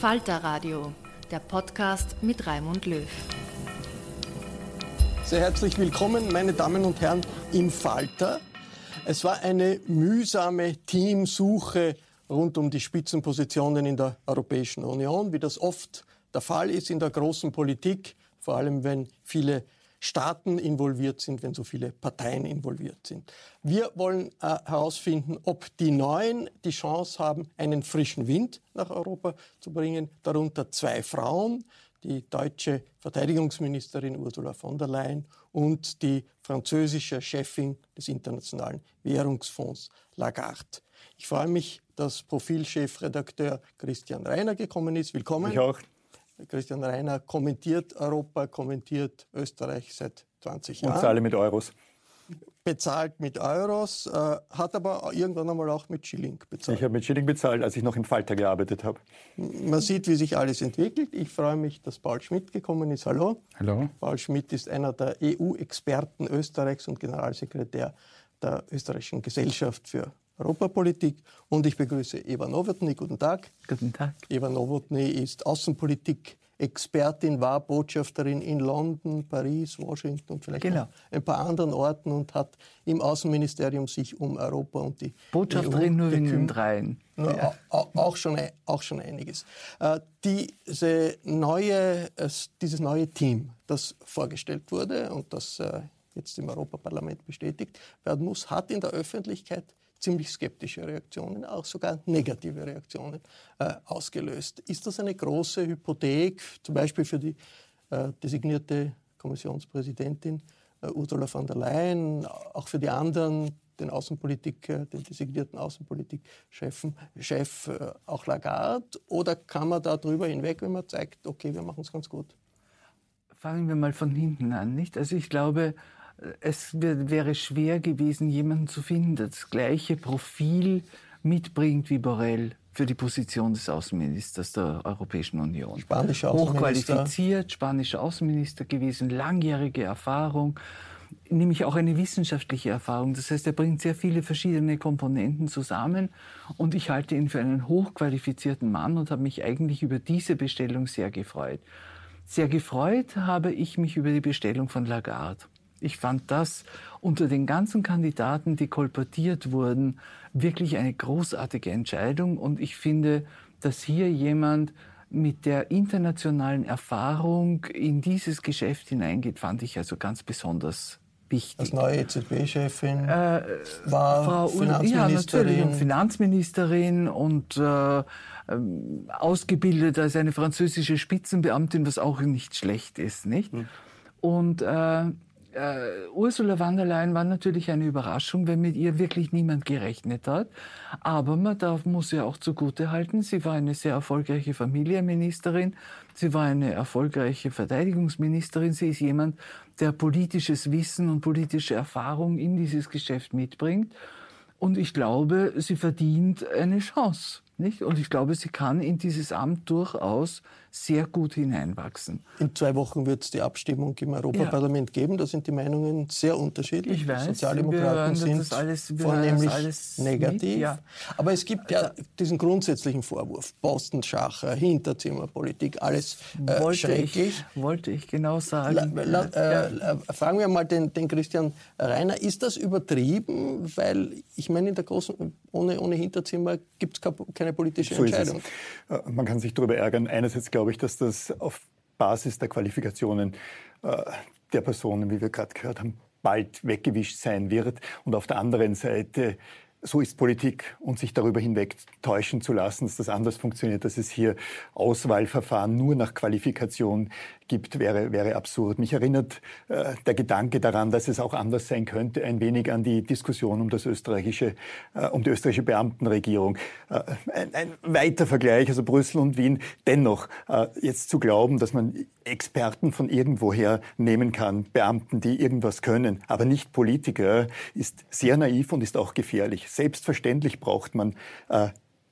Falter Radio, der Podcast mit Raimund Löw. Sehr herzlich willkommen, meine Damen und Herren, im Falter. Es war eine mühsame Teamsuche rund um die Spitzenpositionen in der Europäischen Union, wie das oft der Fall ist in der großen Politik, vor allem wenn viele Staaten involviert sind, wenn so viele Parteien involviert sind. Wir wollen äh, herausfinden, ob die Neuen die Chance haben, einen frischen Wind nach Europa zu bringen, darunter zwei Frauen, die deutsche Verteidigungsministerin Ursula von der Leyen und die französische Chefin des Internationalen Währungsfonds Lagarde. Ich freue mich, dass Profilchefredakteur Christian Reiner gekommen ist. Willkommen. Ich auch. Christian Reiner kommentiert Europa, kommentiert Österreich seit 20 Jahren. Und alle mit Euros. Bezahlt mit Euros, äh, hat aber irgendwann einmal auch mit Schilling bezahlt. Ich habe mit Schilling bezahlt, als ich noch im Falter gearbeitet habe. Man sieht, wie sich alles entwickelt. Ich freue mich, dass Paul Schmidt gekommen ist. Hallo. Hallo. Paul Schmidt ist einer der EU-Experten Österreichs und Generalsekretär der Österreichischen Gesellschaft für Europapolitik. Und ich begrüße Eva Nowotny. Guten Tag. Guten Tag. Eva Nowotny ist Außenpolitik-Expertin, war Botschafterin in London, Paris, Washington und vielleicht Genau. ein paar anderen Orten und hat im Außenministerium sich um Europa und die Botschafterin EU nur in den dreien. Ja, Ja. au- Auch, schon, ein- auch schon einiges. Äh, Diese neue, es- dieses neue Team, das vorgestellt wurde und das äh, jetzt im Europaparlament bestätigt werden muss, hat in der Öffentlichkeit ziemlich skeptische Reaktionen, auch sogar negative Reaktionen äh, ausgelöst. Ist das eine große Hypothek, zum Beispiel für die äh, designierte Kommissionspräsidentin äh, Ursula von der Leyen, auch für die anderen, den Außenpolitik, äh, den designierten Außenpolitikchefen, Chef äh, auch Lagarde? Oder kann man da drüber hinweg, wenn man zeigt, okay, wir machen es ganz gut? Fangen wir mal von hinten an, nicht? Also ich glaube, es wär- wäre schwer gewesen, jemanden zu finden, der das gleiche Profil mitbringt wie Borrell für die Position des Außenministers der Europäischen Union. Spanischer Außenminister. Hochqualifiziert, spanischer Außenminister gewesen, langjährige Erfahrung, nämlich auch eine wissenschaftliche Erfahrung. Das heißt, er bringt sehr viele verschiedene Komponenten zusammen und ich halte ihn für einen hochqualifizierten Mann und habe mich eigentlich über diese Bestellung sehr gefreut. Sehr gefreut habe ich mich über die Bestellung von Lagarde. Ich fand das unter den ganzen Kandidaten, die kolportiert wurden, wirklich eine großartige Entscheidung. Und ich finde, dass hier jemand mit der internationalen Erfahrung in dieses Geschäft hineingeht, fand ich also ganz besonders wichtig. Als neue EZB-Chefin Äh, war Frau Ul- ja, natürlich, Finanzministerin. und Finanzministerin und äh, ähm, ausgebildet als eine französische Spitzenbeamtin, was auch nicht schlecht ist, nicht? Und äh, äh, Ursula von der Leyen war natürlich eine Überraschung, weil mit ihr wirklich niemand gerechnet hat. Aber man darf, muss ja auch zugute halten, sie war eine sehr erfolgreiche Familienministerin, sie war eine erfolgreiche Verteidigungsministerin, sie ist jemand, der politisches Wissen und politische Erfahrung in dieses Geschäft mitbringt. Und ich glaube, sie verdient eine Chance. Nicht? Und ich glaube, sie kann in dieses Amt durchaus sehr gut hineinwachsen. In zwei Wochen wird es die Abstimmung im Europaparlament ja. geben. Da sind die Meinungen sehr unterschiedlich. Ich weiß, Sozialdemokraten sind alles, vornehmlich negativ. Mit, ja. Aber es gibt ja diesen grundsätzlichen Vorwurf. Postenschacher, Hinterzimmerpolitik, alles äh, wollte schrecklich. Ich, wollte ich genau sagen. La, la, äh, ja. Fragen wir mal den, den Christian Reiner. Ist das übertrieben? Weil ich meine, in der großen, ohne, ohne Hinterzimmer gibt es keine politische so Entscheidung. Äh, man kann sich darüber ärgern. Einerseits glaube ich, dass das auf Basis der Qualifikationen äh, der Personen, wie wir gerade gehört haben, bald weggewischt sein wird. Und auf der anderen Seite so ist Politik und sich darüber hinweg täuschen zu lassen, dass das anders funktioniert, dass es hier Auswahlverfahren nur nach Qualifikation gibt, wäre, wäre absurd. Mich erinnert äh, der Gedanke daran, dass es auch anders sein könnte, ein wenig an die Diskussion um das österreichische, äh, um die österreichische Beamtenregierung. Äh, ein, ein, weiter Vergleich, also Brüssel und Wien. Dennoch, äh, jetzt zu glauben, dass man Experten von irgendwoher nehmen kann, Beamten, die irgendwas können, aber nicht Politiker, ist sehr naiv und ist auch gefährlich. Selbstverständlich braucht man äh,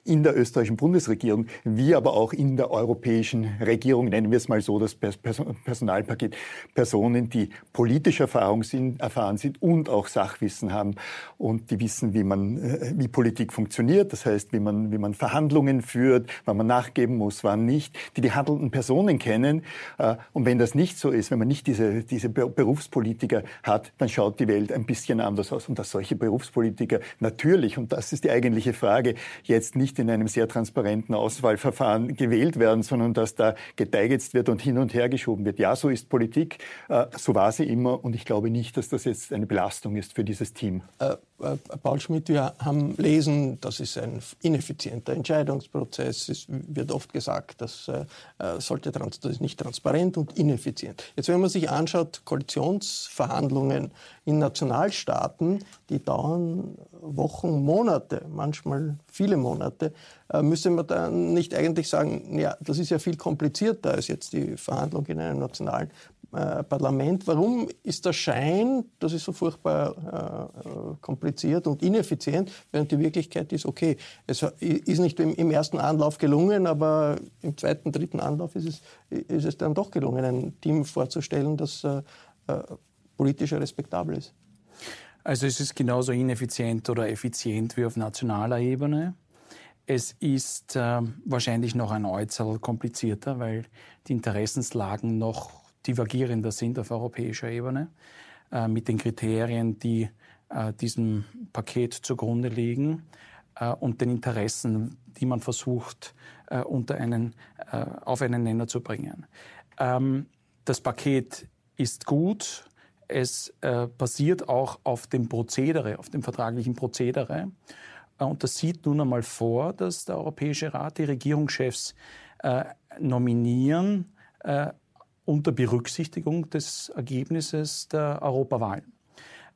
in der österreichischen Bundesregierung, wie aber auch in der europäischen Regierung, nennen wir es mal so, das Personalpaket, Personen, die politische Erfahrung sind, erfahren sind und auch Sachwissen haben und die wissen, wie man, äh, wie Politik funktioniert, das heißt, wie man, wie man Verhandlungen führt, wann man nachgeben muss, wann nicht, die die handelnden Personen kennen. Äh, und wenn das nicht so ist, wenn man nicht diese, diese Berufspolitiker hat, dann schaut die Welt ein bisschen anders aus. Und dass solche Berufspolitiker natürlich, und das ist die eigentliche Frage, jetzt nicht in einem sehr transparenten Auswahlverfahren gewählt werden, sondern dass da geteigetzt wird und hin und her geschoben wird. Ja, so ist Politik, äh, so war sie immer und ich glaube nicht, dass das jetzt eine Belastung ist für dieses Team. Äh, Paul Schmidt, wir haben lesen, das ist ein ineffizienter Entscheidungsprozess. Es wird oft gesagt, das, äh, äh sollte, das ist nicht transparent und ineffizient. Jetzt, wenn man sich anschaut, Koalitionsverhandlungen in Nationalstaaten, die dauern Wochen, Monate, manchmal viele Monate, müsste man dann nicht eigentlich sagen, ja, das ist ja viel komplizierter als jetzt die Verhandlung in einem nationalen äh, Parlament. Warum ist der Schein, das ist so furchtbar äh, kompliziert und ineffizient, während die Wirklichkeit ist, okay, es ist nicht im, im, ersten Anlauf gelungen, aber im zweiten, dritten Anlauf ist es, ist es dann doch gelungen, ein Team vorzustellen, das äh, äh politisch respektabel ist. Also es ist genauso ineffizient oder effizient wie auf nationaler Ebene. Es ist äh, wahrscheinlich noch ein Äußerl komplizierter, weil die Interessenslagen noch divergierender sind auf europäischer Ebene äh, mit den Kriterien, die äh, diesem Paket zugrunde liegen äh, und den Interessen, die man versucht äh, unter einen, äh, auf einen Nenner zu bringen. Ähm, das Paket ist gut. Es äh, basiert auch auf dem Prozedere, auf dem vertraglichen Prozedere. Und das sieht nun einmal vor, dass der Europäische Rat die Regierungschefs nominieren unter Berücksichtigung des Ergebnisses der Europawahl.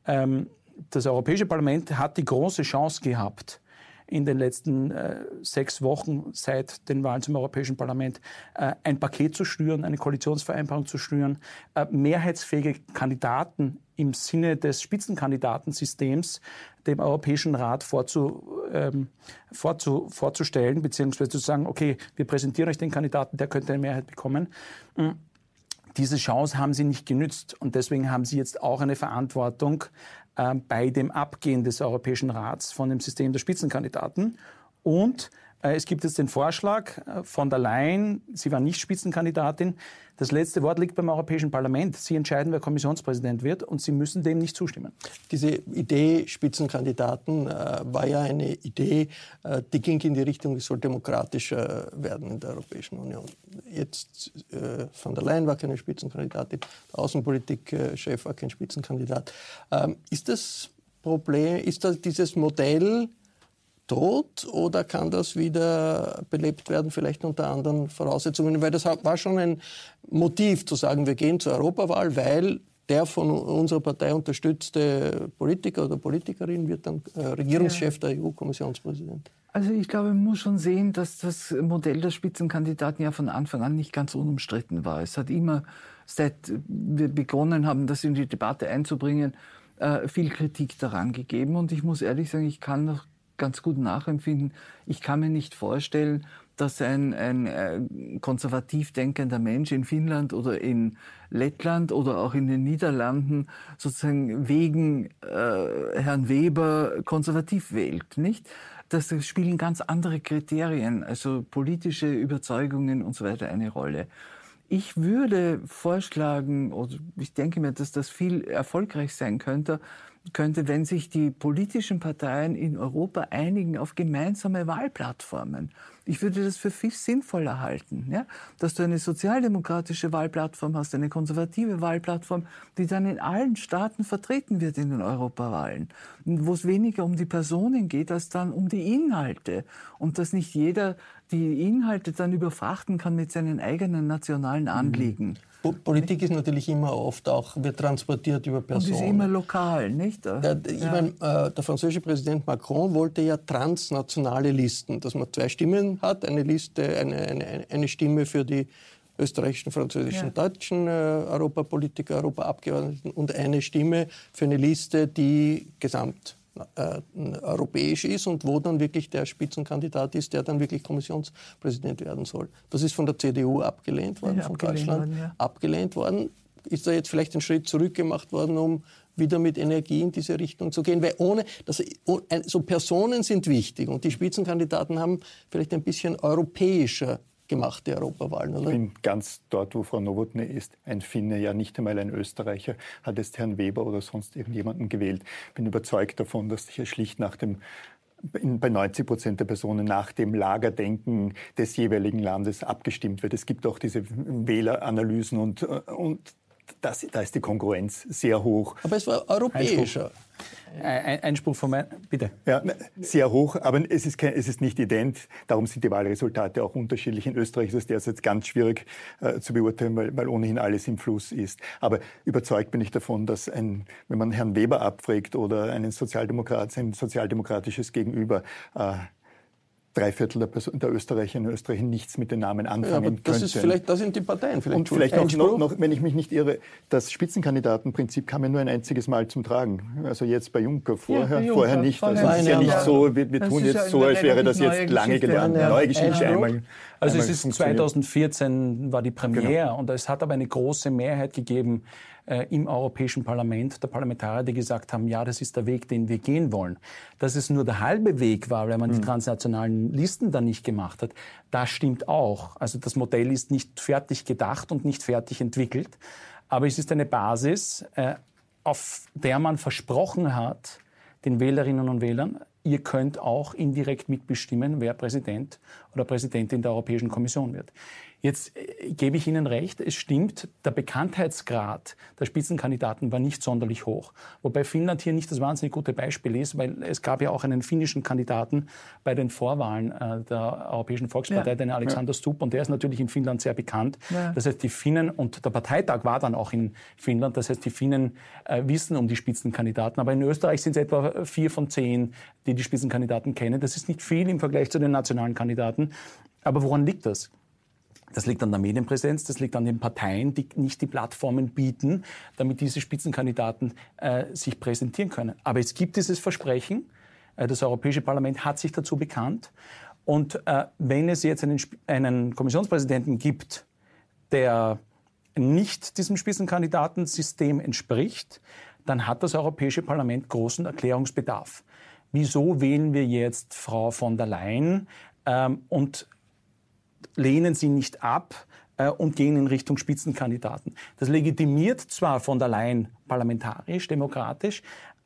Ähm, das Europäische Parlament hat die große Chance gehabt, in den letzten äh, sechs Wochen seit den Wahlen zum Europäischen Parlament äh, ein Paket zu schnüren, eine Koalitionsvereinbarung zu schnüren, äh, mehrheitsfähige Kandidaten im Sinne des Spitzenkandidatensystems dem Europäischen Rat vorzu, ähm, vorzu, vorzustellen, beziehungsweise zu sagen, okay, wir präsentieren euch den Kandidaten, der könnte eine Mehrheit bekommen. Mhm diese Chance haben sie nicht genützt und deswegen haben sie jetzt auch eine Verantwortung äh, bei dem Abgehen des Europäischen Rats von dem System der Spitzenkandidaten. Und es gibt jetzt den Vorschlag äh, von der Leyen, sie war nicht Spitzenkandidatin, das letzte Wort liegt beim Europäischen Parlament. Sie entscheiden, wer Kommissionspräsident wird und Sie müssen dem nicht zustimmen. Diese Idee Spitzenkandidaten äh, war ja eine Idee, äh, die ging in die Richtung, es soll demokratischer werden in der Europäischen Union. Jetzt äh, von der Leyen war keine Spitzenkandidatin, der Außenpolitikchef war kein Spitzenkandidat. Ähm, ist das Problem, ist das dieses Modell tot oder kann das wieder belebt werden, vielleicht unter anderen Voraussetzungen? Weil das war schon ein Motiv zu sagen, wir gehen zur Europawahl, weil der von unserer Partei unterstützte Politiker oder Politikerin wird dann äh, Regierungschef ja. der EU-Kommissionspräsident. Also ich glaube, man muss schon sehen, dass das Modell der Spitzenkandidaten ja von Anfang an nicht ganz unumstritten war. Es hat immer, seit wir begonnen haben, das in die Debatte einzubringen, äh, viel Kritik daran gegeben. Und ich muss ehrlich sagen, ich kann noch ganz gut nachempfinden. Ich kann mir nicht vorstellen, dass ein, ein äh, konservativ denkender Mensch in Finnland oder in Lettland oder auch in den Niederlanden sozusagen wegen äh, Herrn Weber konservativ wählt, nicht? Das spielen ganz andere Kriterien, also politische Überzeugungen und so weiter eine Rolle. Ich würde vorschlagen, oder ich denke mir, dass das viel erfolgreich sein könnte, könnte, wenn sich die politischen Parteien in Europa einigen auf gemeinsame Wahlplattformen. Ich würde das für viel sinnvoller halten, ja? dass du eine sozialdemokratische Wahlplattform hast, eine konservative Wahlplattform, die dann in allen Staaten vertreten wird in den Europawahlen, wo es weniger um die Personen geht, als dann um die Inhalte und dass nicht jeder die Inhalte dann überfrachten kann mit seinen eigenen nationalen Anliegen. Mhm. Politik ist natürlich immer oft auch, wird transportiert über Personen. Und ist immer lokal, nicht? Der, ich ja. meine, äh, der französische Präsident Macron wollte ja transnationale Listen, dass man zwei Stimmen hat, eine Liste, eine, eine, eine Stimme für die österreichischen, französischen, ja. deutschen äh, Europapolitiker, Europaabgeordneten und eine Stimme für eine Liste, die gesamt äh, europäisch ist und wo dann wirklich der Spitzenkandidat ist, der dann wirklich Kommissionspräsident werden soll. Das ist von der CDU abgelehnt worden, ja, von abgelehnt Deutschland worden, ja. abgelehnt worden. Ist da jetzt vielleicht ein Schritt zurückgemacht worden, um wieder mit Energie in diese Richtung zu gehen, weil ohne, das, so Personen sind wichtig und die Spitzenkandidaten haben vielleicht ein bisschen europäischer gemachte Europawahlen. Oder? Ich bin ganz dort, wo Frau Nowotny ist. Ein Finne, ja nicht einmal ein Österreicher, hat jetzt Herrn Weber oder sonst irgendjemanden gewählt. Bin überzeugt davon, dass hier schlicht nach dem bei 90 Prozent der Personen nach dem Lagerdenken des jeweiligen Landes abgestimmt wird. Es gibt auch diese Wähleranalysen und, und das, da ist die Konkurrenz sehr hoch. Aber es war europäischer. Ein, Einspruch von mir, bitte. Ja, sehr hoch, aber es ist, kein, es ist nicht ident. Darum sind die Wahlresultate auch unterschiedlich. In Österreich ist es derzeit ganz schwierig äh, zu beurteilen, weil, weil ohnehin alles im Fluss ist. Aber überzeugt bin ich davon, dass ein, wenn man Herrn Weber abfragt oder einen Sozialdemokrat, ein sozialdemokratisches Gegenüber, äh, drei Viertel der, Person, der Österreicherinnen und Österreicher nichts mit den Namen anfangen ja, das Ist vielleicht, das sind die Parteien. Vielleicht und vielleicht auch noch, noch, wenn ich mich nicht irre, das Spitzenkandidatenprinzip kam ja nur ein einziges Mal zum Tragen. Also jetzt bei Juncker, vorher, ja, Juncker, vorher nicht. Also es ist ja nicht so, wir, wir tun jetzt so, als wäre das jetzt lange gelernt. Neue Geschichte einmal. Also es ist 2014 war die Premiere genau. und es hat aber eine große Mehrheit gegeben äh, im Europäischen Parlament, der Parlamentarier, die gesagt haben, ja, das ist der Weg, den wir gehen wollen. Dass es nur der halbe Weg war, weil man mhm. die transnationalen Listen dann nicht gemacht hat, das stimmt auch. Also das Modell ist nicht fertig gedacht und nicht fertig entwickelt, aber es ist eine Basis, äh, auf der man versprochen hat, den Wählerinnen und Wählern, ihr könnt auch indirekt mitbestimmen, wer Präsident oder Präsidentin der Europäischen Kommission wird. Jetzt äh, gebe ich Ihnen recht, es stimmt, der Bekanntheitsgrad der Spitzenkandidaten war nicht sonderlich hoch. Wobei Finnland hier nicht das wahnsinnig gute Beispiel ist, weil es gab ja auch einen finnischen Kandidaten bei den Vorwahlen äh, der Europäischen Volkspartei, ja. den Alexander. Stubb, und der ist natürlich in Finnland sehr bekannt. Ja. Das heißt, die Finnen, und der Parteitag war dann auch in Finnland, das heißt, die Finnen äh, wissen um die Spitzenkandidaten. Aber in Österreich sind es etwa vier von zehn, die die Spitzenkandidaten kennen. Das ist nicht viel im Vergleich zu den nationalen Kandidaten. Aber woran liegt das? Das liegt an der Medienpräsenz, das liegt an den Parteien, die nicht die Plattformen bieten, damit diese Spitzenkandidaten äh, sich präsentieren können. Aber es gibt dieses Versprechen, äh, das Europäische Parlament hat sich dazu bekannt. Und äh, wenn es jetzt einen, einen Kommissionspräsidenten gibt, der nicht diesem Spitzenkandidatensystem entspricht, dann hat das Europäische Parlament großen Erklärungsbedarf. Wieso wählen wir jetzt Frau von der Leyen ähm, und lehnen sie nicht ab äh, und gehen in Richtung Spitzenkandidaten. Das legitimiert zwar von der Leyen parlamentarisch, demokratisch,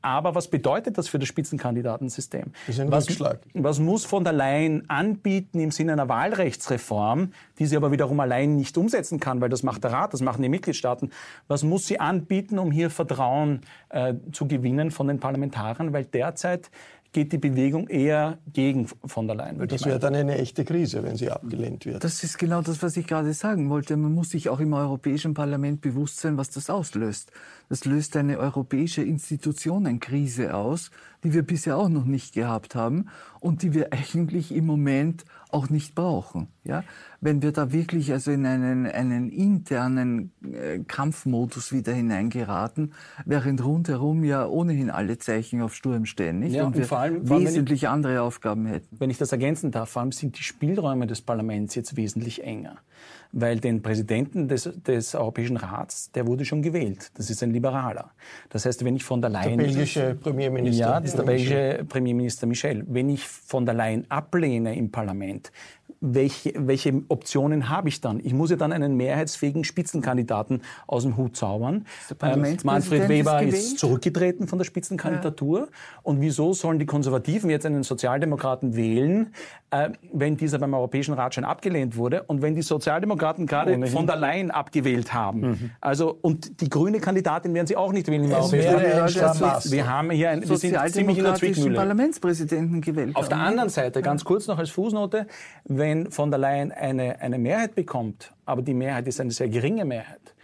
aber was bedeutet das für das Spitzenkandidatensystem? Das ist ein was, Rückschlag. was muss von der Leyen anbieten im Sinne einer Wahlrechtsreform, die sie aber wiederum allein nicht umsetzen kann, weil das macht der Rat, das machen die Mitgliedstaaten. Was muss sie anbieten, um hier Vertrauen äh, zu gewinnen von den Parlamentariern? Weil derzeit geht die Bewegung eher gegen von der Leyen. Das wäre dann eine echte Krise, wenn sie abgelehnt wird. Das ist genau das, was ich gerade sagen wollte. Man muss sich auch im Europäischen Parlament bewusst sein, was das auslöst. Das löst eine europäische Institutionenkrise aus, die wir bisher auch noch nicht gehabt haben und die wir eigentlich im Moment auch nicht brauchen. Ja? Wenn wir da wirklich also in einen, einen internen äh, Kampfmodus wieder hineingeraten, während rundherum ja ohnehin alle Zeichen auf Sturm stehen, nicht? Ja, und, und wir vor allem, wesentlich ich, andere Aufgaben hätten. Wenn ich das ergänzen darf, vor allem sind die Spielräume des Parlaments jetzt wesentlich enger weil den Präsidenten des, des Europäischen Rats, der wurde schon gewählt. Das ist ein Liberaler. Das heißt, wenn ich von der Leyen... Der belgische Premierminister. Ja, das ist der belgische Premierminister Michel. Wenn ich von der Leyen ablehne im Parlament, welche, welche Optionen habe ich dann? Ich muss ja dann einen mehrheitsfähigen Spitzenkandidaten aus dem Hut zaubern. Ähm, Manfred Weber ist, ist, zurückgetreten von der Spitzenkandidatur. Ja. Und wieso sollen die Konservativen jetzt einen Sozialdemokraten wählen, äh, wenn dieser beim Europäischen Rat schon abgelehnt wurde und wenn die Sozialdemokraten gerade Ohnehin. von der Leyen abgewählt haben? Mhm. Also, und die grüne Kandidatin werden sie auch nicht wählen. Es wir haben hier ein, wir sind ziemlich in der Zwickmühle. Parlamentspräsidenten gewählt. Auf der anderen Seite, ganz kurz noch als Fußnote, wenn von der Leyen eine, eine Mehrheit bekommt, aber die Mehrheit ist eine sehr geringe Mehrheit,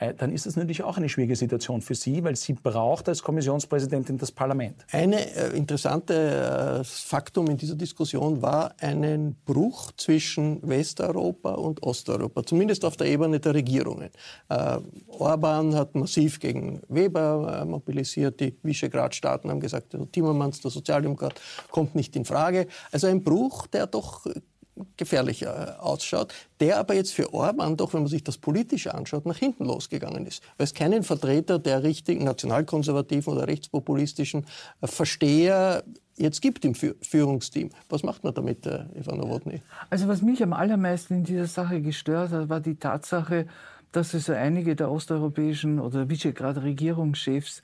äh, dann ist das natürlich auch eine schwierige Situation für Sie, weil sie braucht als Kommissionspräsidentin das Parlament. Ein äh, interessantes äh, Faktum in dieser Diskussion war einen Bruch zwischen Westeuropa und Osteuropa, zumindest auf der Ebene der Regierungen. Orban hat massiv gegen Weber mobilisiert, die Visegrad-Staaten haben gesagt, Timmermans, der Sozialdemokrat, kommt nicht in Frage. Also ein Bruch, der doch gefährlicher äh, ausschaut, der aber jetzt für Orban doch, wenn man sich das politisch anschaut, nach hinten losgegangen ist. Weil es keinen Vertreter der richtigen nationalkonservativen oder rechtspopulistischen äh, Versteher jetzt gibt im Führungsteam. Was macht man damit, äh, Eva Nowotny? Also was mich am allermeisten in dieser Sache gestört hat, war die Tatsache, dass also einige der osteuropäischen oder Visegrad-Regierungschefs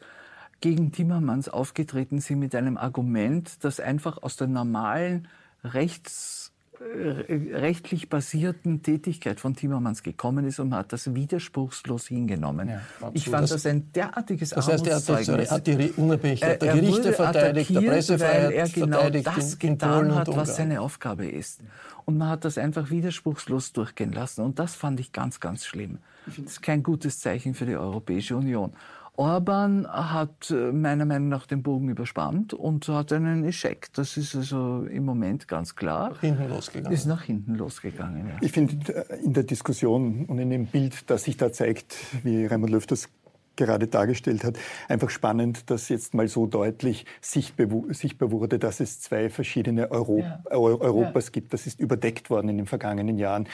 gegen Timmermans aufgetreten sind mit einem Argument, das einfach aus der normalen Rechts rechtlich basierten Tätigkeit von Timmermans gekommen ist und man hat das widerspruchslos hingenommen. Ja, ich fand das, ein derartiges Das heißt, er hat, hat die Unabhängigkeit der Gerichte verteidigt, der Pressefreiheit weil er genau das getan hat, was seine Aufgabe ist. Und man hat das einfach widerspruchslos durchgehen lassen. Und das fand ich ganz, ganz schlimm. Das ist kein gutes Zeichen für die Europäische Union. Orban hat äh, meiner Meinung nach den Bogen überspannt und hat einen Eschek. Das ist also im Moment ganz klar. Nach hinten losgegangen. Ist nach hinten losgegangen, ja. Ich finde äh, in der Diskussion und in dem Bild, das sich da zeigt, wie Raimund Löw das gerade dargestellt hat, einfach spannend, dass jetzt mal so deutlich sichtbar wurde, dass es zwei verschiedene Europ ja. Europas ja. gibt. Das ist überdeckt worden in den vergangenen Jahren.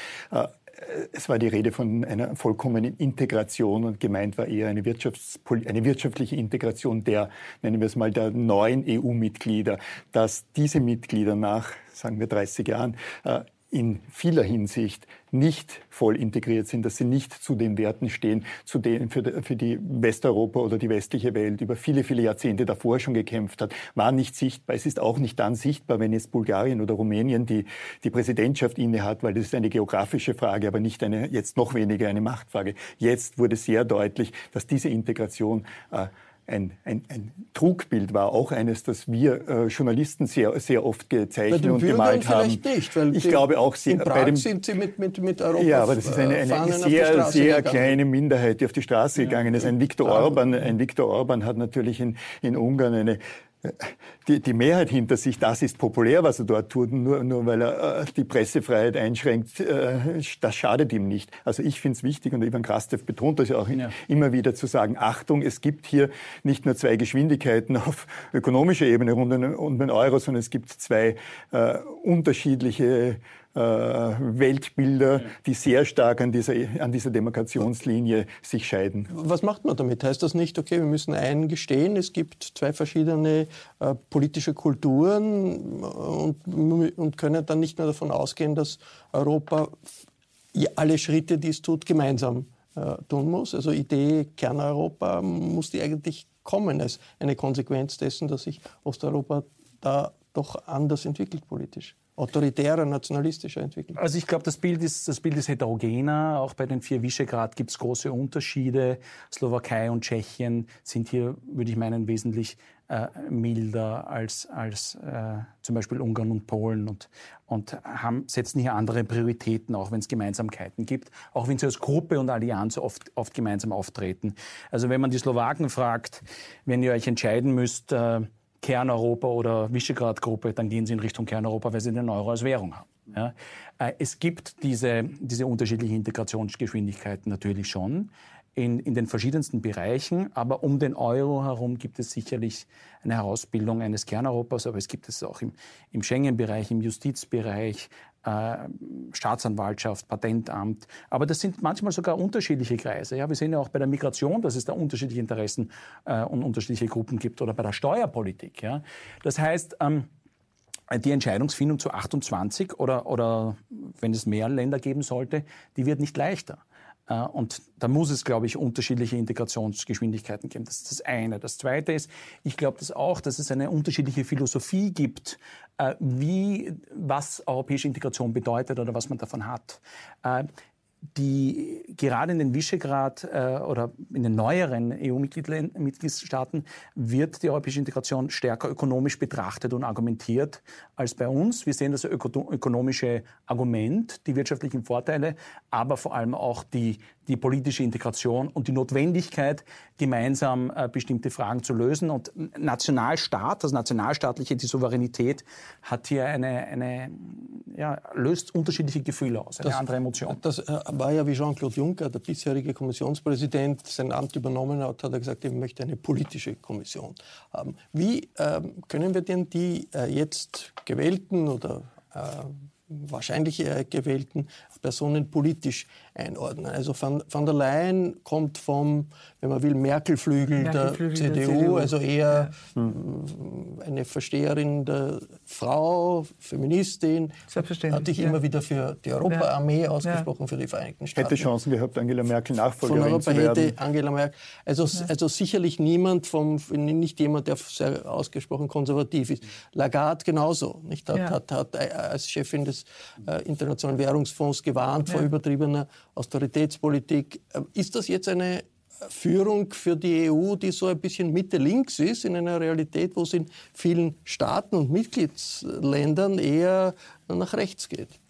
Es war die Rede von einer vollkommenen Integration und gemeint war eher eine, eine wirtschaftliche Integration der, nennen wir es mal, der neuen EU-Mitglieder, dass diese Mitglieder nach, sagen wir, 30 Jahren äh, in vieler Hinsicht nicht voll integriert sind, dass sie nicht zu den Werten stehen, zu denen für, die Westeuropa oder die westliche Welt über viele, viele Jahrzehnte davor schon gekämpft hat, war nicht sichtbar. Es ist auch nicht dann sichtbar, wenn jetzt Bulgarien oder Rumänien die, die Präsidentschaft innehat, weil das ist eine geografische Frage, aber nicht eine, jetzt noch weniger eine Machtfrage. Jetzt wurde sehr deutlich, dass diese Integration äh, ein, ein, ein Trugbild war, auch eines, das wir äh, Journalisten sehr, sehr oft gezeichnet und gemalt haben. Nicht, weil ich glaube auch, sie, in Prag bei dem, sind sie mit, mit, mit Europa Ja, aber das ist eine, eine sehr, sehr gegangen. kleine Minderheit, die auf die Straße ja, gegangen ist. Ein Viktor Orban, ein Viktor Orban hat natürlich in, in Ungarn eine die, die Mehrheit hinter sich, das ist populär, was er dort tut, nur, nur weil er äh, die Pressefreiheit einschränkt, äh, das schadet ihm nicht. Also ich finde es wichtig, und Ivan Krastev betont das ja auch ja. immer wieder, zu sagen, Achtung, es gibt hier nicht nur zwei Geschwindigkeiten auf ökonomischer Ebene rund um den Euro, sondern es gibt zwei äh, unterschiedliche äh, Weltbilder, die sehr stark an dieser, an dieser Demarkationslinie sich scheiden. Was macht man damit? Heißt das nicht, okay, wir müssen eingestehen, es gibt zwei verschiedene äh, politische Kulturen und, und können dann nicht mehr davon ausgehen, dass Europa alle Schritte, die es tut, gemeinsam äh, tun muss? Also Idee Kerneuropa muss die eigentlich kommen als eine Konsequenz dessen, dass sich Osteuropa da doch anders entwickelt politisch. Autoritärer, nationalistischer entwickelt? Also ich glaube, das Bild ist, das Bild ist heterogener. Auch bei den vier Visegrad gibt es große Unterschiede. Slowakei und Tschechien sind hier, würde ich meinen, wesentlich äh, milder als, als äh, zum Beispiel Ungarn und Polen und, und haben, setzen hier andere Prioritäten, auch wenn es Gemeinsamkeiten gibt, auch wenn sie als Gruppe und Allianz oft, oft gemeinsam auftreten. Also wenn man die Slowaken fragt, wenn ihr euch entscheiden müsst, äh, Kerneuropa oder Visegrad-Gruppe, dann gehen sie in Richtung Kerneuropa, weil sie den Euro als Währung haben. Ja. Äh, es gibt diese, diese unterschiedlichen Integrationsgeschwindigkeiten natürlich schon in, in den verschiedensten Bereichen. Aber um den Euro herum gibt es sicherlich eine Herausbildung eines Kerneuropas, aber es gibt es auch im, im Schengen-Bereich, im Justizbereich, Staatsanwaltschaft, Patentamt. Aber das sind manchmal sogar unterschiedliche Kreise. Ja, wir sehen ja auch bei der Migration, dass es da unterschiedliche Interessen äh, und unterschiedliche Gruppen gibt oder bei der Steuerpolitik. Ja. Das heißt, ähm, die Entscheidungsfindung zu 28 oder, oder wenn es mehr Länder geben sollte, die wird nicht leichter. Äh, und da muss es, glaube ich, unterschiedliche Integrationsgeschwindigkeiten geben. Das ist das eine. Das zweite ist, ich glaube das auch, dass es eine unterschiedliche Philosophie gibt, äh, wie, was europäische Integration bedeutet oder was man davon hat. Die gerade in den Visegrad äh, oder in den neueren EU-Mitgliedstaaten wird die europäische Integration stärker ökonomisch betrachtet und argumentiert als bei uns. Wir sehen das ökonomische Argument, die wirtschaftlichen Vorteile, aber vor allem auch die die politische Integration und die Notwendigkeit, gemeinsam äh, bestimmte Fragen zu lösen. Und Nationalstaat, das Nationalstaatliche, die Souveränität hat hier eine, eine ja, löst unterschiedliche Gefühle aus, eine das, andere Emotion. Das äh, war ja wie Jean-Claude Juncker, der bisherige Kommissionspräsident, sein Amt übernommen hat, hat er gesagt, er möchte eine politische Kommission haben. Wie ähm, können wir denn die äh, jetzt gewählten oder äh, wahrscheinlich äh, gewählten Personen politisch einordnen. Also van, van der Leyen kommt vom, wenn man will, Merkel-Flügel der, CDU, der CDU, also eher ja. eine Versteherin der Frau, Feministin. Selbstverständlich. Hat sich ja. immer wieder für die Europaarmee ja. ausgesprochen, für die Vereinigten Staaten. Hätte Chancen gehabt, Angela Merkel Nachfolgerin Von Europa zu werden. hätte Angela Merkel. Also, also sicherlich niemand vom, nicht jemand, der sehr ausgesprochen konservativ ist. Lagarde genauso. Nicht? Hat, hat, hat äh, als Chefin des äh, Internationalen Währungsfonds gewarnt vor übertriebener Austeritätspolitik. Ähm, ist das jetzt eine Führung für die EU, die so ein bisschen Mitte-Links ist, in einer Realität, wo es in vielen Staaten und Mitgliedsländern eher nach rechts geht?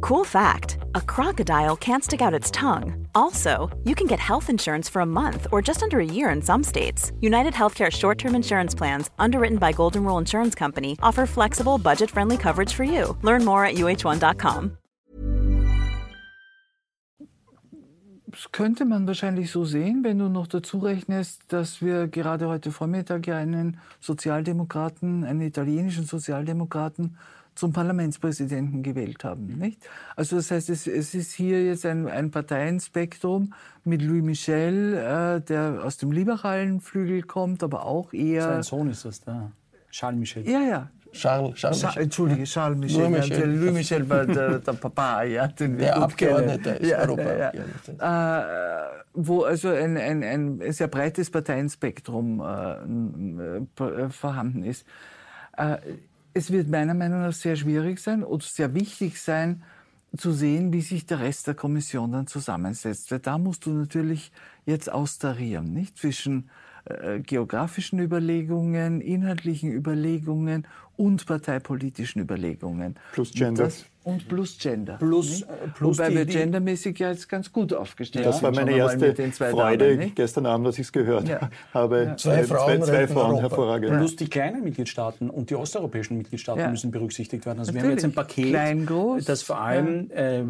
Cool fact a crocodile can't stick out its tongue. Also, you can get health insurance for a month or just under a year in some states. United Healthcare short term insurance plans, underwritten by Golden Rule Insurance Company, offer flexible, budget friendly coverage for you. Learn more at uh1.com. Das könnte man wahrscheinlich so sehen, wenn du noch dazu rechnest, dass wir gerade heute Vormittag einen Sozialdemokraten, einen italienischen Sozialdemokraten, zum Parlamentspräsidenten gewählt haben. Nicht? Also das heißt, es, es ist hier jetzt ein, ein Parteienspektrum mit Louis Michel, äh, der aus dem liberalen Flügel kommt, aber auch eher... Sein Sohn ist das da, Charles Michel. Ja, ja. Charles, Charles Michel. Entschuldige, Charles Michel. Louis Michel, Louis Michel war der, der Papa, ja, den der Abgeordnete ist ja, Europaabgeordnete. Ja, ja. Äh, wo also ein, ein, ein sehr breites Parteienspektrum äh, äh vorhanden ist. Äh, es wird meiner Meinung nach sehr schwierig sein und sehr wichtig sein, zu sehen, wie sich der Rest der Kommission dann zusammensetzt. Weil da musst du natürlich jetzt austarieren, nicht? Zwischen äh, geografischen Überlegungen, inhaltlichen Überlegungen und parteipolitischen Überlegungen. Plus Gender. Das, und plus Gender. Plus, äh, plus Wobei wir gendermäßig ja jetzt ganz gut aufgestellt sind. Das war meine erste Freude Damen, gestern Abend, als ich es gehört ja. habe. Ja. Zwei Frauen, zwei, zwei Frauen hervorragend. Ja. Plus die kleinen Mitgliedstaaten und die osteuropäischen Mitgliedstaaten ja. müssen berücksichtigt werden. Also Natürlich. wir haben jetzt ein Paket, Klein, groß. das vor allem äh,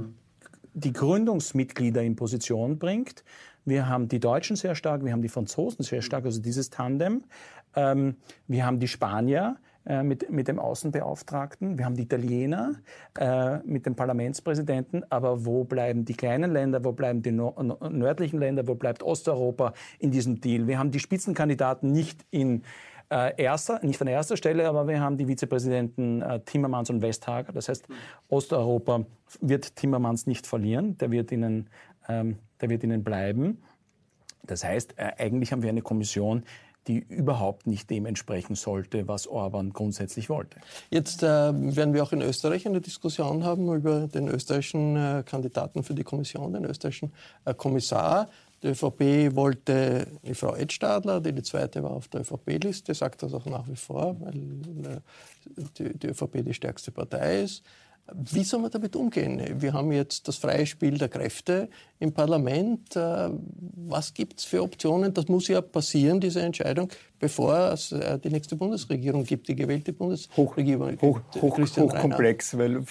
die Gründungsmitglieder in Position bringt wir haben die Deutschen sehr stark, wir haben die Franzosen sehr stark, also dieses Tandem. Ähm, wir haben die Spanier äh, mit, mit dem Außenbeauftragten, wir haben die Italiener äh, mit dem Parlamentspräsidenten, aber wo bleiben die kleinen Länder, wo bleiben die no nördlichen Länder, wo bleibt Osteuropa in diesem Deal? Wir haben die Spitzenkandidaten nicht in äh, erster, nicht an erster Stelle, aber wir haben die Vizepräsidenten äh, Timmermans und Westhager. Das heißt, Osteuropa wird Timmermans nicht verlieren. Der wird ihnen ähm, der wird ihnen bleiben. Das heißt, äh, eigentlich haben wir eine Kommission, die überhaupt nicht dem entsprechen sollte, was Orban grundsätzlich wollte. Jetzt äh, werden wir auch in Österreich eine Diskussion haben über den österreichischen äh, Kandidaten für die Kommission, den österreichischen äh, Kommissar. Die ÖVP wollte die Frau Edstadler, die die zweite war auf der ÖVP-Liste, sagt das auch nach wie vor, weil äh, die, die ÖVP die stärkste Partei ist. Wie soll man damit umgehen? Wir haben jetzt das freie Spiel der Kräfte im Parlament. Äh, was gibt es für Optionen? Das muss ja passieren, diese Entscheidung, bevor es äh, die nächste Bundesregierung gibt, die gewählte Bundesregierung. Hoch, hoch, hoch, hochkomplex, weil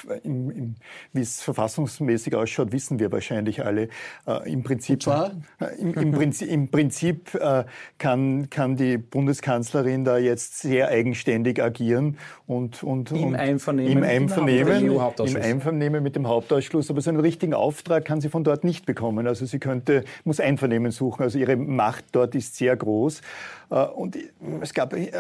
wie es verfassungsmäßig ausschaut, wissen wir wahrscheinlich alle. Äh, Im Prinzip, zwar? Äh, im, im, Prinzip, im Prinzip äh, kann, kann die Bundeskanzlerin da jetzt sehr eigenständig agieren und, und, im und Einvernehmen, im Einvernehmen, im Einvernehmen mit dem Hauptausschuss. Aber so einen richtigen Auftrag kann sie von dort nicht bekommen. Also sie könnte, muss Einvernehmen suchen. Also ihre Macht dort ist sehr groß. Äh, und es gab äh,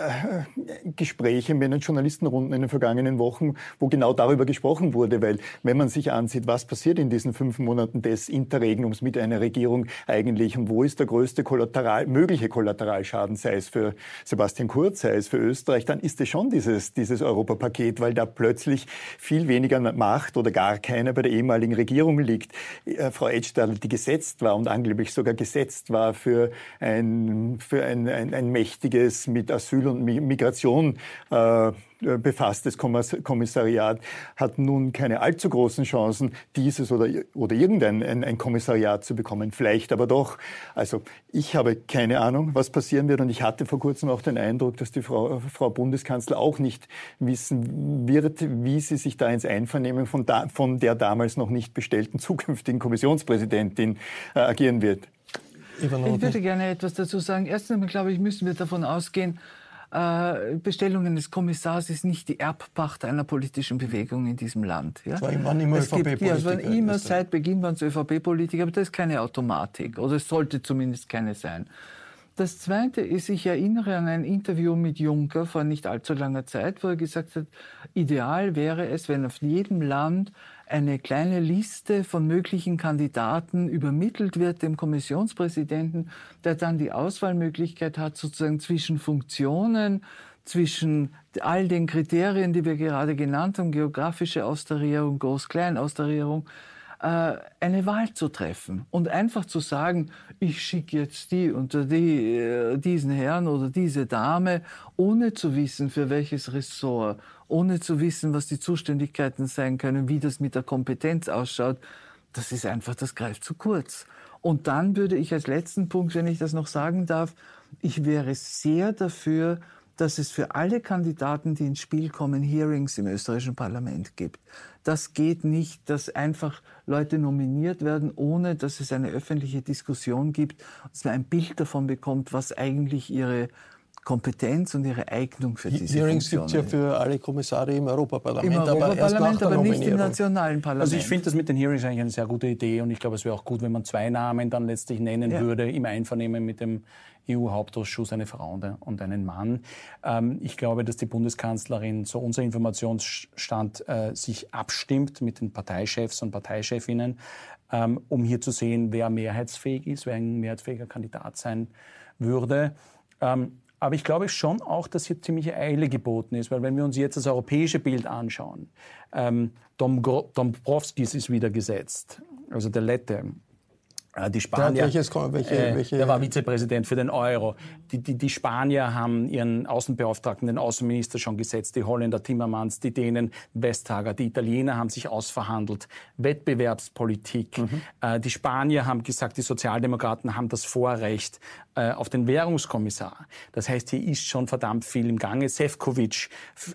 Gespräche mit den Journalistenrunden in den vergangenen Wochen, wo genau darüber gesprochen wurde, weil wenn man sich ansieht, was passiert in diesen fünf Monaten des Interregnums mit einer Regierung eigentlich und wo ist der größte Kollateral, mögliche Kollateralschaden, sei es für Sebastian Kurz, sei es für Österreich, dann ist es schon dieses, dieses Europapaket, weil da plötzlich viel weniger Macht oder gar keine bei der ehemaligen Regierung liegt. Äh, Frau Edstadl, die gesetzt war und angeblich sogar gesetzt war für ein, für ein, ein, ein mächtiges mit Asyl und Migration äh, befasstes Kommissariat hat nun keine allzu großen Chancen, dieses oder, oder irgendein ein, ein Kommissariat zu bekommen. Vielleicht aber doch. Also ich habe keine Ahnung, was passieren wird. Und ich hatte vor kurzem auch den Eindruck, dass die Frau, Frau Bundeskanzler auch nicht wissen wird, wie sie sich da ins Einvernehmen von, da, von der damals noch nicht bestellten zukünftigen Kommissionspräsidentin äh, agieren wird. Ich würde gerne etwas dazu sagen. Erstens einmal, glaube ich, müssen wir davon ausgehen, äh, Bestellungen des Kommissars ist nicht die Erbpacht einer politischen Bewegung in diesem Land. Ja? Es waren immer ÖVP-Politiker. Ja, es waren immer seit Beginn waren es ÖVP-Politiker, aber das ist keine Automatik. Oder es sollte zumindest keine sein. Das Zweite ist, ich erinnere an ein Interview mit Juncker vor nicht allzu langer Zeit, wo er gesagt hat, ideal wäre es, wenn auf jedem Land eine kleine Liste von möglichen Kandidaten übermittelt wird dem Kommissionspräsidenten, der dann die Auswahlmöglichkeit hat, sozusagen zwischen Funktionen, zwischen all den Kriterien, die wir gerade genannt haben, geografische Austarierung, Groß-Klein-Austarierung, äh, eine Wahl zu treffen und einfach zu sagen, ich schicke jetzt die unter die, äh, diesen Herrn oder diese Dame, ohne zu wissen, für welches Ressort, ohne zu wissen, was die Zuständigkeiten sein können, wie das mit der Kompetenz ausschaut, das ist einfach, das greift zu kurz. Und dann würde ich als letzten Punkt, wenn ich das noch sagen darf, ich wäre sehr dafür, dass es für alle Kandidaten, die ins Spiel kommen, Hearings im österreichischen Parlament gibt. Das geht nicht, dass einfach Leute nominiert werden, ohne dass es eine öffentliche Diskussion gibt, dass man ein Bild davon bekommt, was eigentlich ihre Kompetenz und ihre Eignung für diese Hearings gibt es ja für alle Kommissare im Europaparlament, Im Europaparlament aber, aber nicht im nationalen Parlament. Also ich finde das mit den Hearings eigentlich eine sehr gute Idee und ich glaube, es wäre auch gut, wenn man zwei Namen dann letztlich nennen ja. würde im Einvernehmen mit dem EU-Hauptausschuss eine Frau und einen Mann. Ähm, ich glaube, dass die Bundeskanzlerin, so unser Informationsstand, äh, sich abstimmt mit den Parteichefs und Parteichefinnen, ähm, um hier zu sehen, wer mehrheitsfähig ist, wer ein mehrheitsfähiger Kandidat sein würde. Ähm, aber ich glaube schon auch, dass hier ziemliche Eile geboten ist, weil wenn wir uns jetzt das europäische Bild anschauen, ähm, Dombrovskis ist wieder gesetzt, also der Lette, die Spanier, welches, welche, äh, welche? der war Vizepräsident für den Euro. Die, die, die Spanier haben ihren Außenbeauftragten, den Außenminister schon gesetzt, die Holländer Timmermans, die Dänen Vestager, die Italiener haben sich ausverhandelt. Wettbewerbspolitik. Mhm. Äh, die Spanier haben gesagt, die Sozialdemokraten haben das Vorrecht äh, auf den Währungskommissar. Das heißt, hier ist schon verdammt viel im Gange. Sefcovic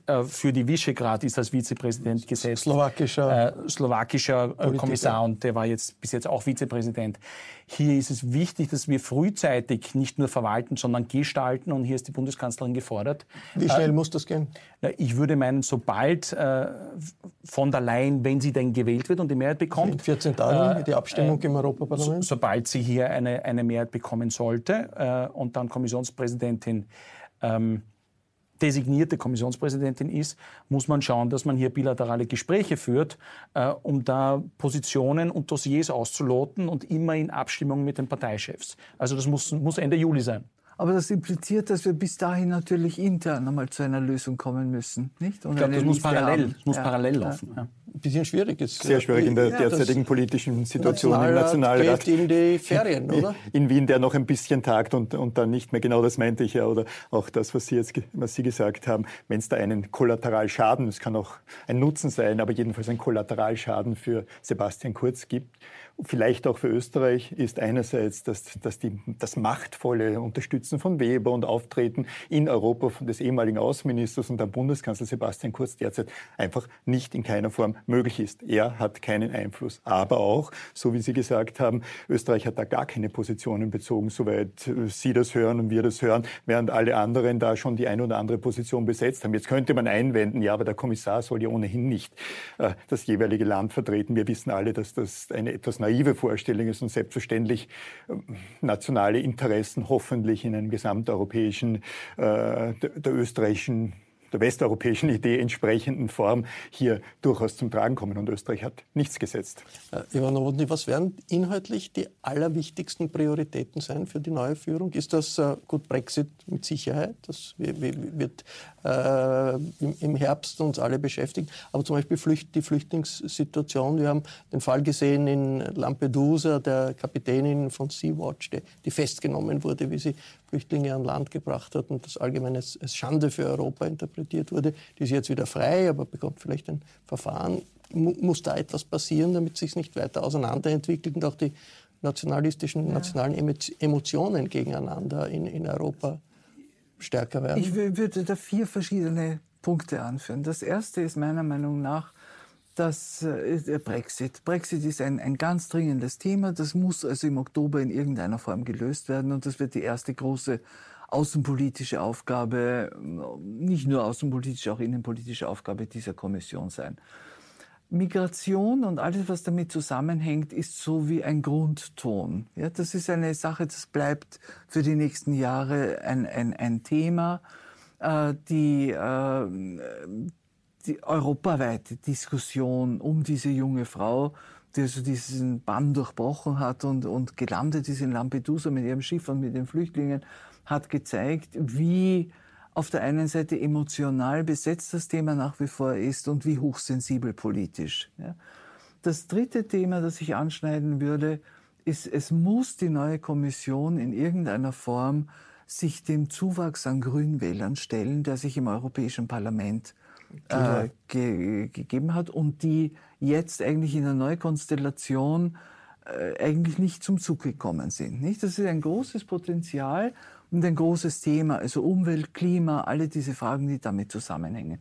äh, für die Visegrad ist als Vizepräsident gesetzt. Slowakischer, äh, slowakischer äh, Kommissar und der war jetzt bis jetzt auch Vizepräsident. Hier ist es wichtig, dass wir frühzeitig nicht nur verwalten, sondern gestalten. Und hier ist die Bundeskanzlerin gefordert. Wie schnell äh, muss das gehen? Ich würde meinen, sobald äh, von der Leyen, wenn sie denn gewählt wird und die Mehrheit bekommt. In 14 Tagen äh, die Abstimmung im Europaparlament? So, sobald sie hier eine, eine Mehrheit bekommen sollte äh, und dann Kommissionspräsidentin ähm, designierte Kommissionspräsidentin ist, muss man schauen, dass man hier bilaterale Gespräche führt, äh, um da Positionen und Dossiers auszuloten und immer in Abstimmung mit den Parteichefs. Also das muss, muss Ende Juli sein. Aber das impliziert, dass wir bis dahin natürlich intern einmal zu einer Lösung kommen müssen. Nicht? Und ich glaube, das muss parallel, muss ja. parallel laufen. Ja. Ein bisschen schwierig. Ist, Sehr schwierig in der ja, derzeitigen politischen Situation im Nationalrat. Geht in die Ferien, oder? In Wien, der noch ein bisschen tagt und, und dann nicht mehr. Genau das meinte ich ja. Oder auch das, was Sie jetzt was Sie gesagt haben. Wenn es da einen Kollateralschaden, es kann auch ein Nutzen sein, aber jedenfalls ein Kollateralschaden für Sebastian Kurz gibt, vielleicht auch für Österreich ist einerseits dass, dass die, das machtvolle Unterstützen von Weber und Auftreten in Europa des ehemaligen Außenministers und der Bundeskanzler Sebastian Kurz derzeit einfach nicht in keiner Form möglich ist. Er hat keinen Einfluss. Aber auch, so wie Sie gesagt haben, Österreich hat da gar keine Positionen bezogen, soweit äh, Sie das hören und wir das hören, während alle anderen da schon die eine oder andere Position besetzt haben. Jetzt könnte man einwenden, ja, aber der Kommissar soll ja ohnehin nicht äh, das jeweilige Land vertreten. Wir wissen alle, dass das eine etwas naive ist und selbstverständlich äh, nationale Interessen hoffentlich in einem gesamteuropäischen, äh, der, der österreichischen der westeuropäischen Idee entsprechenden Form hier durchaus zum Tragen kommen. Und Österreich hat nichts gesetzt. Äh, Ivan Nowotny, was werden inhaltlich die allerwichtigsten Prioritäten sein für die neue Führung? Ist das äh, gut Brexit mit Sicherheit? Das wird äh, im, im, Herbst uns alle beschäftigen. Aber zum Beispiel Flücht, die Flüchtlingssituation. Wir haben den Fall gesehen in Lampedusa, der Kapitänin von Sea-Watch, die, die festgenommen wurde, wie sie Flüchtlinge an Land gebracht hat und das allgemein als, als Schande für Europa interpretiert wurde. Die ist jetzt wieder frei, aber bekommt vielleicht ein Verfahren. muss da etwas passieren, damit sich nicht weiter auseinanderentwickelt und auch die nationalistischen, ja. nationalen Emotionen gegeneinander in, in Europa stärker werden? Ich würde da vier verschiedene Punkte anführen. Das erste ist meiner Meinung nach das äh, der Brexit. Brexit ist ein, ein ganz dringendes Thema. Das muss also im Oktober in irgendeiner Form gelöst werden. Und das wird die erste große außenpolitische Aufgabe, nicht nur außenpolitische, auch innenpolitische Aufgabe dieser Kommission sein. Migration und alles, was damit zusammenhängt, ist so wie ein Grundton. Ja, das ist eine Sache, das bleibt für die nächsten Jahre ein, ein, ein Thema. Äh, die, äh, die europaweite Diskussion um diese junge Frau, die also diesen Bann durchbrochen hat und, und gelandet ist in Lampedusa mit ihrem Schiff und mit den Flüchtlingen, hat gezeigt, wie auf der einen Seite emotional besetzt das Thema nach wie vor ist und wie hochsensibel politisch. Das dritte Thema, das ich anschneiden würde, ist, es muss die neue Kommission in irgendeiner Form sich dem Zuwachs an Grünwählern stellen, der sich im Europäischen Parlament äh, ge gegeben hat und die jetzt eigentlich in der Neukonstellation äh, eigentlich nicht zum Zug gekommen sind. Nicht? Das ist ein großes Potenzial und ein großes Thema, also Umwelt, Klima, alle diese Fragen, die damit zusammenhängen.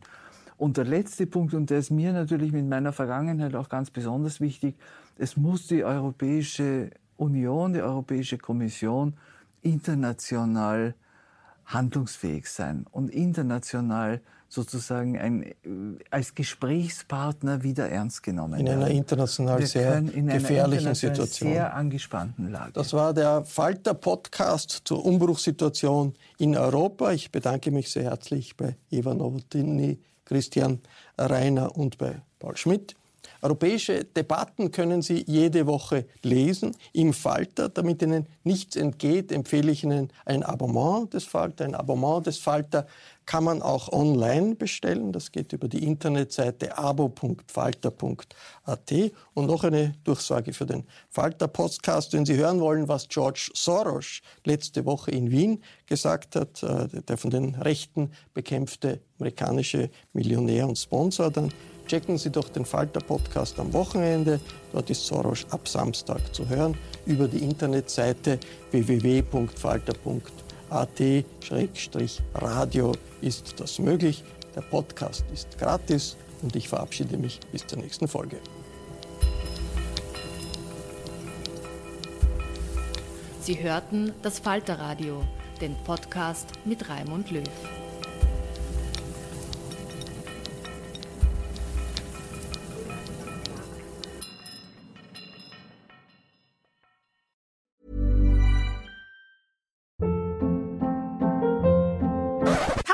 Und der letzte Punkt, und der ist mir natürlich mit meiner Vergangenheit auch ganz besonders wichtig, es muss die Europäische Union, die Europäische Kommission international handlungsfähig sein und international sozusagen ein, äh, als Gesprächspartner wieder ernst genommen in werden. In einer international sehr in gefährlichen einer Situation. sehr angespannten Lage. Das war der Falter-Podcast zur Umbruchssituation in Europa. Ich bedanke mich sehr herzlich bei Eva Novotny, Christian Reiner und bei Paul Schmidt. Europäische Debatten können Sie jede Woche lesen im Falter. Damit Ihnen nichts entgeht, empfehle ich Ihnen ein Abonnement des Falter. Ein Abonnement des Falter kann man auch online bestellen. Das geht über die Internetseite abo.falter.at. Und noch eine Durchsage für den Falter-Podcast. Wenn Sie hören wollen, was George Soros letzte Woche in Wien gesagt hat, äh, der von den Rechten bekämpfte amerikanische Millionär und Sponsor, dann checken Sie doch den Falter-Podcast am Wochenende. Dort ist Soros ab Samstag zu hören. Über die Internetseite www.falter.at-radio ist das möglich. Der Podcast ist gratis und ich verabschiede mich bis zur nächsten Folge. Sie hörten das Falterradio, den Podcast mit Raimund Löw.